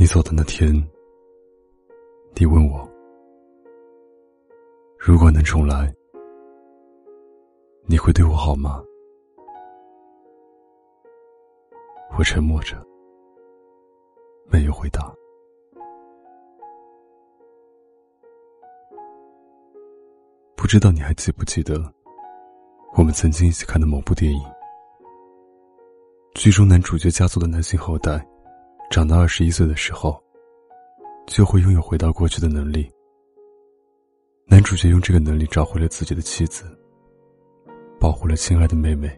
你走的那天，你问我，如果能重来，你会对我好吗？我沉默着，没有回答。不知道你还记不记得，我们曾经一起看的某部电影？剧中男主角家族的男性后代。长到二十一岁的时候，就会拥有回到过去的能力。男主角用这个能力找回了自己的妻子，保护了亲爱的妹妹。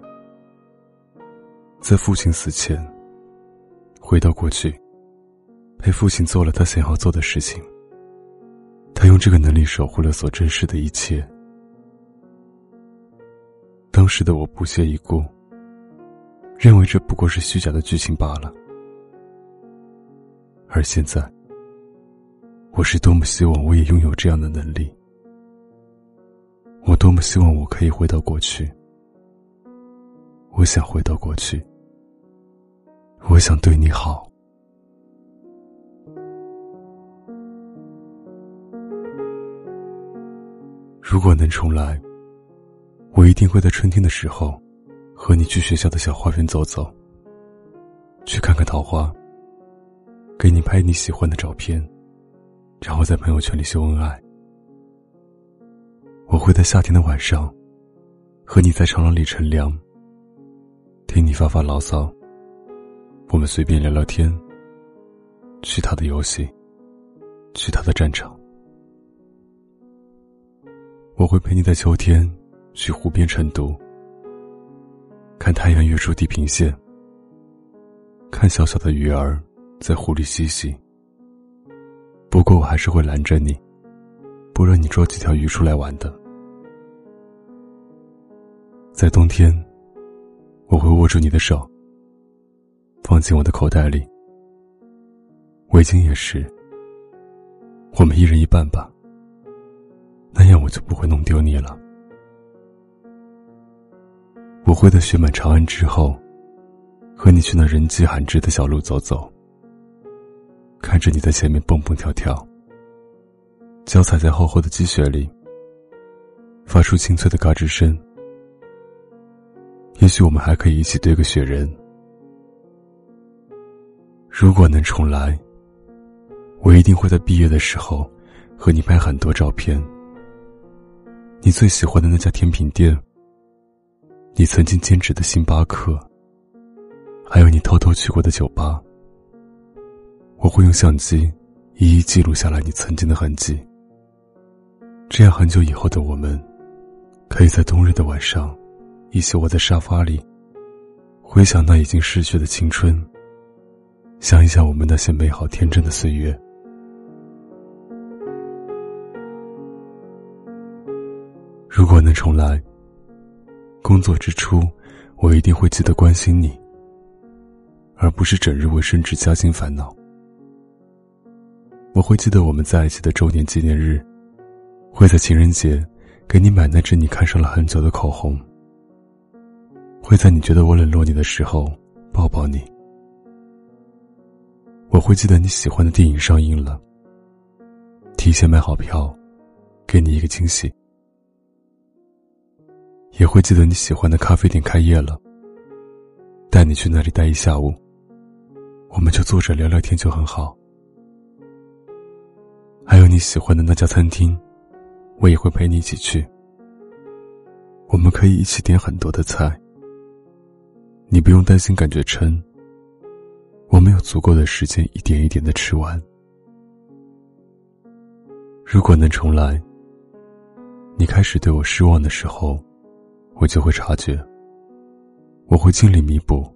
在父亲死前，回到过去，陪父亲做了他想要做的事情。他用这个能力守护了所珍视的一切。当时的我不屑一顾，认为这不过是虚假的剧情罢了。而现在，我是多么希望我也拥有这样的能力！我多么希望我可以回到过去！我想回到过去，我想对你好。如果能重来，我一定会在春天的时候，和你去学校的小花园走走，去看看桃花。给你拍你喜欢的照片，然后在朋友圈里秀恩爱。我会在夏天的晚上，和你在长廊里乘凉，听你发发牢骚。我们随便聊聊天，去他的游戏，去他的战场。我会陪你在秋天去湖边晨读，看太阳跃出地平线，看小小的鱼儿。在湖里嬉戏。不过我还是会拦着你，不让你捉几条鱼出来玩的。在冬天，我会握住你的手，放进我的口袋里。围巾也是。我们一人一半吧，那样我就不会弄丢你了。我会在雪满长安之后，和你去那人迹罕至的小路走走。看着你在前面蹦蹦跳跳，脚踩在厚厚的积雪里，发出清脆的嘎吱声。也许我们还可以一起堆个雪人。如果能重来，我一定会在毕业的时候和你拍很多照片。你最喜欢的那家甜品店，你曾经兼职的星巴克，还有你偷偷去过的酒吧。我会用相机一一记录下来你曾经的痕迹，这样很久以后的我们，可以在冬日的晚上，一起窝在沙发里，回想那已经逝去的青春，想一想我们那些美好天真的岁月。如果能重来，工作之初，我一定会记得关心你，而不是整日为升职加薪烦恼。我会记得我们在一起的周年纪念日，会在情人节给你买那支你看上了很久的口红，会在你觉得我冷落你的时候抱抱你。我会记得你喜欢的电影上映了，提前买好票，给你一个惊喜。也会记得你喜欢的咖啡店开业了，带你去那里待一下午，我们就坐着聊聊天就很好。还有你喜欢的那家餐厅，我也会陪你一起去。我们可以一起点很多的菜，你不用担心感觉撑。我们有足够的时间一点一点的吃完。如果能重来，你开始对我失望的时候，我就会察觉。我会尽力弥补，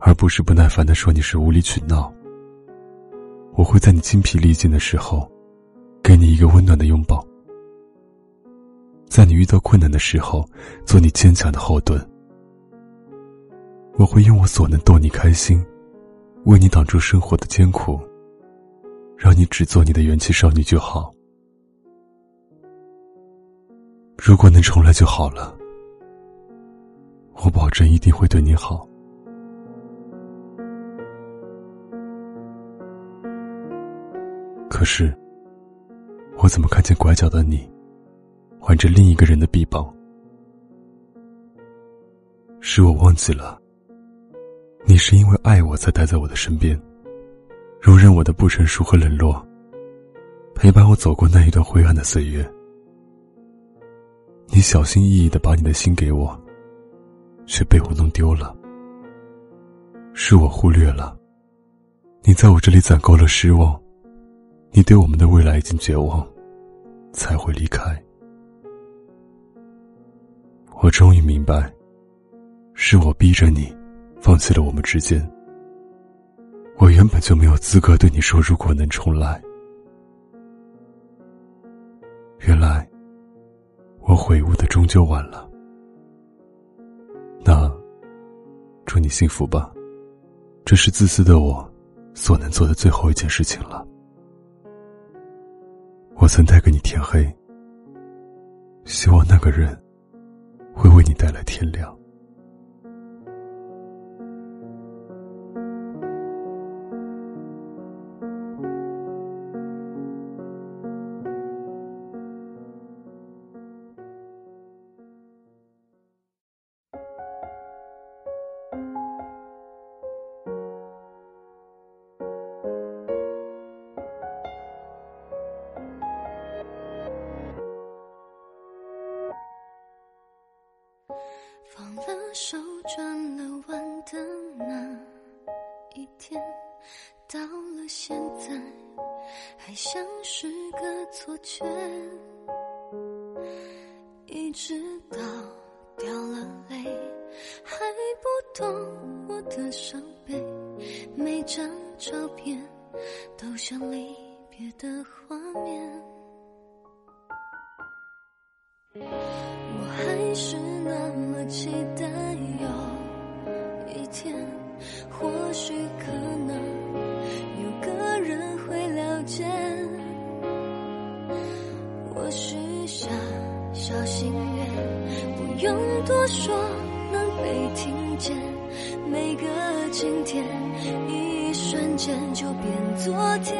而不是不耐烦的说你是无理取闹。会在你精疲力尽的时候，给你一个温暖的拥抱；在你遇到困难的时候，做你坚强的后盾。我会用我所能逗你开心，为你挡住生活的艰苦，让你只做你的元气少女就好。如果能重来就好了，我保证一定会对你好。可是，我怎么看见拐角的你，挽着另一个人的臂膀？是我忘记了，你是因为爱我才待在我的身边，容忍我的不成熟和冷落，陪伴我走过那一段灰暗的岁月。你小心翼翼的把你的心给我，却被我弄丢了。是我忽略了，你在我这里攒够了失望。你对我们的未来已经绝望，才会离开。我终于明白，是我逼着你放弃了我们之间。我原本就没有资格对你说“如果能重来”。原来，我悔悟的终究晚了。那，祝你幸福吧。这是自私的我所能做的最后一件事情了。我曾带给你天黑，希望那个人会为你带来天亮。手，转了弯的那一天，到了现在，还像是个错觉。一直到掉了泪，还不懂我的伤悲。每张照片都像离别的画面。用多说，能被听见。每个今天，一瞬间就变昨天。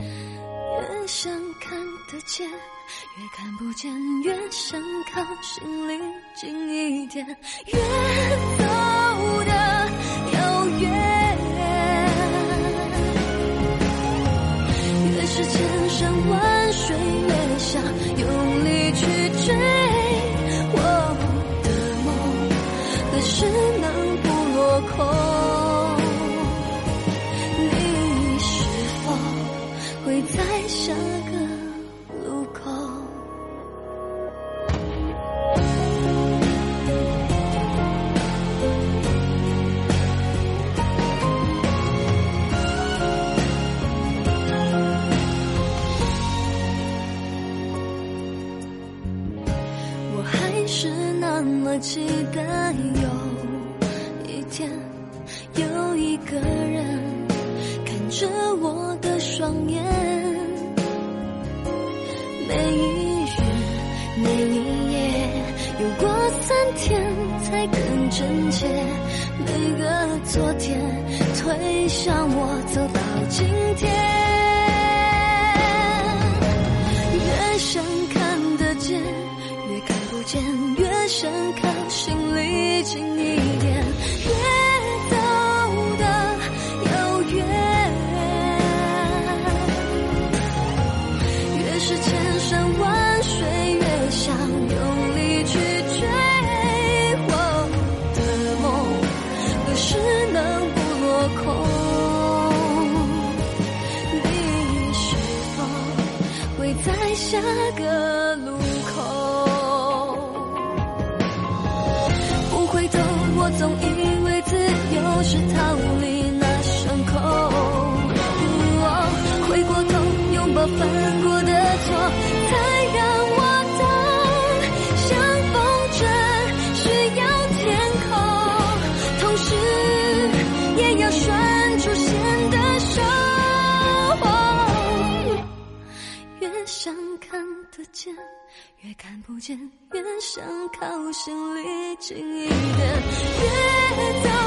越想看得见。越看不见，越想靠心里近一点，越走的遥远，越是千山万空，你是否会在下个路口？我还是那么期待你。天才更真切。每个昨天推向我走到今天，会在下个路口。不回头我总一好，心里近一点，别走。